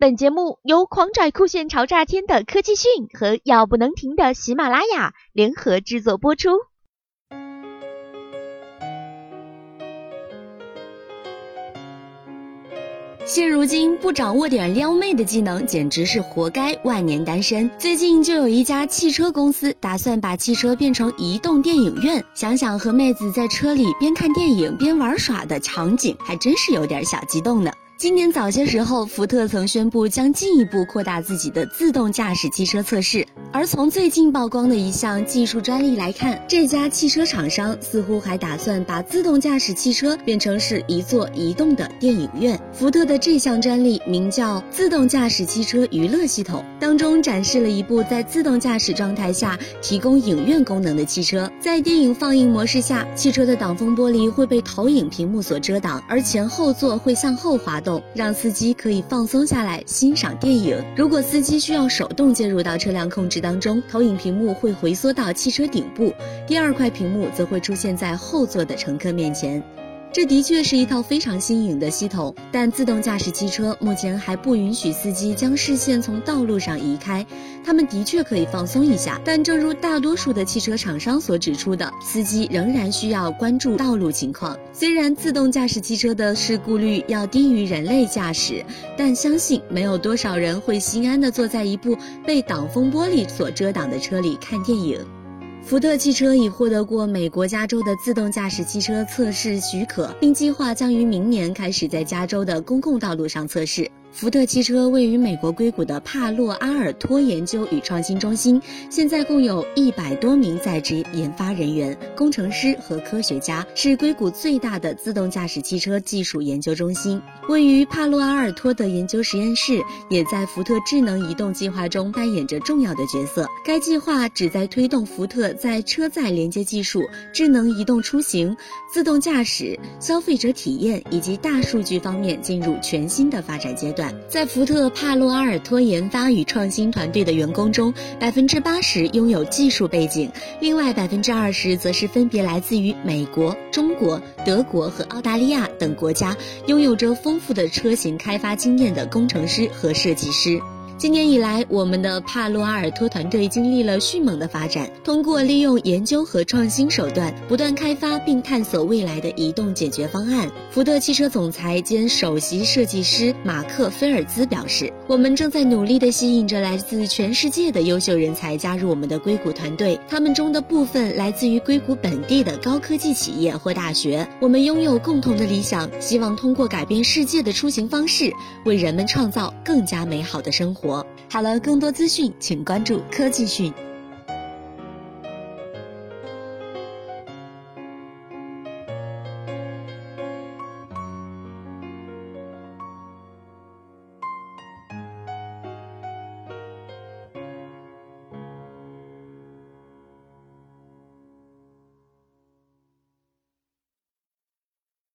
本节目由狂拽酷炫潮炸天的科技讯和要不能停的喜马拉雅联合制作播出。现如今不掌握点撩妹的技能，简直是活该万年单身。最近就有一家汽车公司打算把汽车变成移动电影院，想想和妹子在车里边看电影边玩耍的场景，还真是有点小激动呢。今年早些时候，福特曾宣布将进一步扩大自己的自动驾驶汽车测试。而从最近曝光的一项技术专利来看，这家汽车厂商似乎还打算把自动驾驶汽车变成是一座移动的电影院。福特的这项专利名叫“自动驾驶汽车娱乐系统”，当中展示了一部在自动驾驶状态下提供影院功能的汽车。在电影放映模式下，汽车的挡风玻璃会被投影屏幕所遮挡，而前后座会向后滑动。让司机可以放松下来欣赏电影。如果司机需要手动介入到车辆控制当中，投影屏幕会回缩到汽车顶部，第二块屏幕则会出现在后座的乘客面前。这的确是一套非常新颖的系统，但自动驾驶汽车目前还不允许司机将视线从道路上移开。他们的确可以放松一下，但正如大多数的汽车厂商所指出的，司机仍然需要关注道路情况。虽然自动驾驶汽车的事故率要低于人类驾驶，但相信没有多少人会心安地坐在一部被挡风玻璃所遮挡的车里看电影。福特汽车已获得过美国加州的自动驾驶汽车测试许可，并计划将于明年开始在加州的公共道路上测试。福特汽车位于美国硅谷的帕洛阿尔托研究与创新中心，现在共有一百多名在职研发人员、工程师和科学家，是硅谷最大的自动驾驶汽车技术研究中心。位于帕洛阿尔托的研究实验室也在福特智能移动计划中扮演着重要的角色。该计划旨在推动福特在车载连接技术、智能移动出行、自动驾驶、消费者体验以及大数据方面进入全新的发展阶段。在福特帕洛阿尔托研发与创新团队的员工中，百分之八十拥有技术背景，另外百分之二十则是分别来自于美国、中国、德国和澳大利亚等国家，拥有着丰富的车型开发经验的工程师和设计师。今年以来，我们的帕洛阿尔托团队经历了迅猛的发展。通过利用研究和创新手段，不断开发并探索未来的移动解决方案。福特汽车总裁兼首席设计师马克·菲尔兹表示：“我们正在努力地吸引着来自全世界的优秀人才加入我们的硅谷团队，他们中的部分来自于硅谷本地的高科技企业或大学。我们拥有共同的理想，希望通过改变世界的出行方式，为人们创造更加美好的生活活。”好了，更多资讯请关注科技讯。